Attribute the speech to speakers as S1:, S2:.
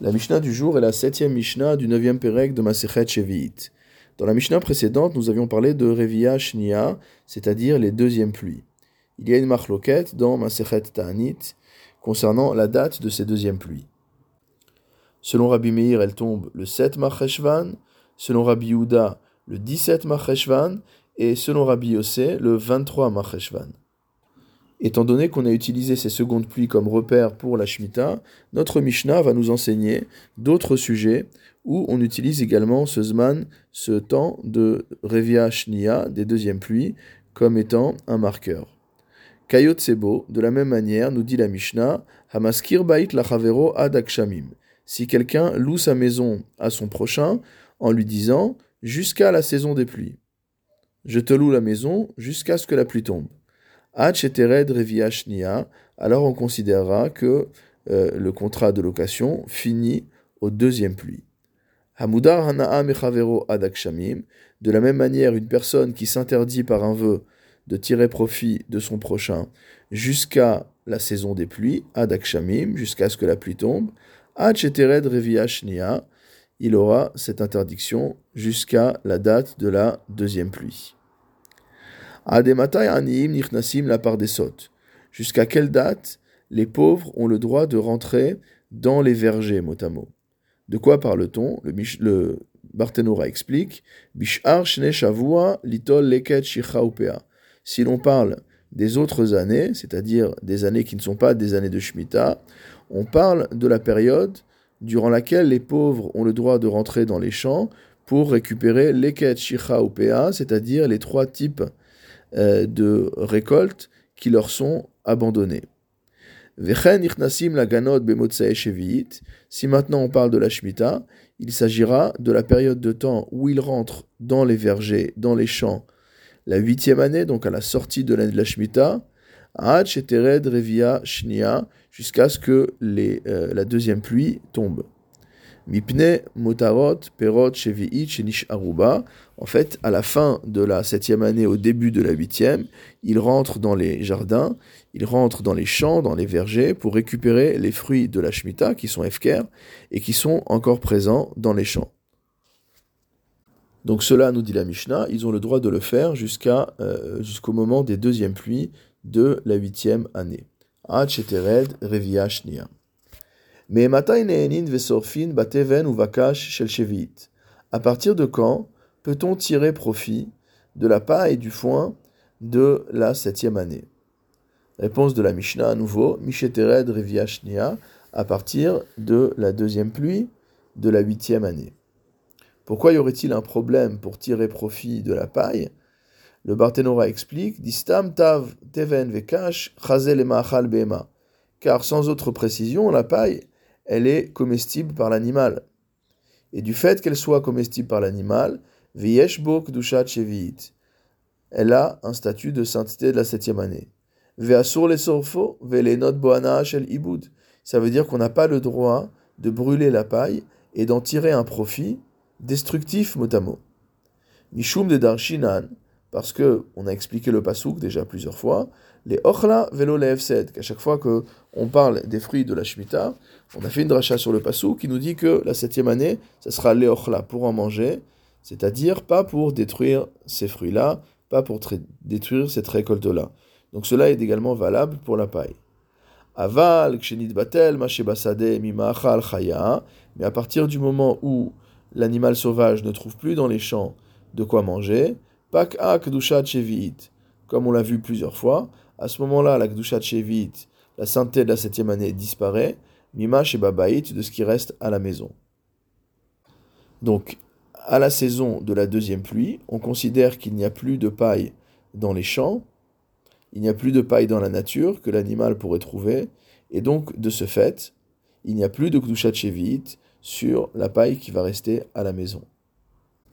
S1: La Mishnah du jour est la septième Mishnah du neuvième Pérec de Masechet Shevi'it. Dans la Mishnah précédente, nous avions parlé de Revia Shnia, c'est-à-dire les deuxièmes pluies. Il y a une marloquette dans Masechet Ta'anit concernant la date de ces deuxièmes pluies. Selon Rabbi Meir, elle tombe le 7 Marcheshvan, selon Rabbi Yehuda, le 17 Marcheshvan, et selon Rabbi Yossé, le 23 Marcheshvan. Étant donné qu'on a utilisé ces secondes pluies comme repère pour la Shemitah, notre Mishnah va nous enseigner d'autres sujets où on utilise également ce Zman, ce temps de Revia Shnia, des deuxièmes pluies, comme étant un marqueur. Kayot Sebo, de la même manière, nous dit la Mishnah, Hamaskir Bait Lachavero Adakshamim. Si quelqu'un loue sa maison à son prochain en lui disant jusqu'à la saison des pluies. Je te loue la maison jusqu'à ce que la pluie tombe alors on considérera que euh, le contrat de location finit au deuxième pluie. Hamudar. De la même manière, une personne qui s'interdit par un vœu de tirer profit de son prochain jusqu'à la saison des pluies, adakshamim, jusqu'à ce que la pluie tombe, il aura cette interdiction jusqu'à la date de la deuxième pluie. La part des sottes. Jusqu'à quelle date les pauvres ont le droit de rentrer dans les vergers, mot à mot? De quoi parle-t-on? Le, le Barthénora explique. Bishar Shavua Litol Leket Si l'on parle des autres années, c'est-à-dire des années qui ne sont pas des années de Shemitah, on parle de la période durant laquelle les pauvres ont le droit de rentrer dans les champs pour récupérer Leket Shicha c'est-à-dire les trois types euh, de récoltes qui leur sont abandonnées. Si maintenant on parle de la Shemitah, il s'agira de la période de temps où ils rentrent dans les vergers, dans les champs, la huitième année, donc à la sortie de l'année de la Shemitah, jusqu'à ce que euh, la deuxième pluie tombe. Mipne motarot perot shenish aruba. En fait, à la fin de la septième année, au début de la huitième, il rentre dans les jardins, il rentre dans les champs, dans les vergers, pour récupérer les fruits de la Shemitah, qui sont efker, et qui sont encore présents dans les champs. Donc cela, nous dit la Mishnah, ils ont le droit de le faire euh, jusqu'au moment des deuxièmes pluies de la huitième année revia mais bateven ou shel À partir de quand peut-on tirer profit de la paille et du foin de la septième année? Réponse de la Mishnah à nouveau, Mishetered Reviashnia, à partir de la deuxième pluie de la huitième année. Pourquoi y aurait-il un problème pour tirer profit de la paille? Le Barthénora explique Distam tav teven vekash chazel. Car sans autre précision, la paille elle est comestible par l'animal. Et du fait qu'elle soit comestible par l'animal, elle a un statut de sainteté de la septième année. Ça veut dire qu'on n'a pas le droit de brûler la paille et d'en tirer un profit destructif mot à mot. Mishum de Darshinan, parce que on a expliqué le pasouk déjà plusieurs fois, les ochla velo leefsed, qu'à chaque fois que on parle des fruits de la Shemitah, on a fait une dracha sur le pasouk qui nous dit que la septième année, ce sera les ochla pour en manger, c'est-à-dire pas pour détruire ces fruits-là, pas pour détruire cette récolte-là. Donc cela est également valable pour la paille. Aval, kshenit batel, mashebasade, mimachal chaya, mais à partir du moment où l'animal sauvage ne trouve plus dans les champs de quoi manger, Pak Kedushat Shevi'it. Comme on l'a vu plusieurs fois, à ce moment-là, la Kedushat Shevi'it, la sainteté de la septième année disparaît, Mimash et Babaït, de ce qui reste à la maison. Donc, à la saison de la deuxième pluie, on considère qu'il n'y a plus de paille dans les champs, il n'y a plus de paille dans la nature que l'animal pourrait trouver, et donc, de ce fait, il n'y a plus de Kedushat Shevi'it sur la paille qui va rester à la maison.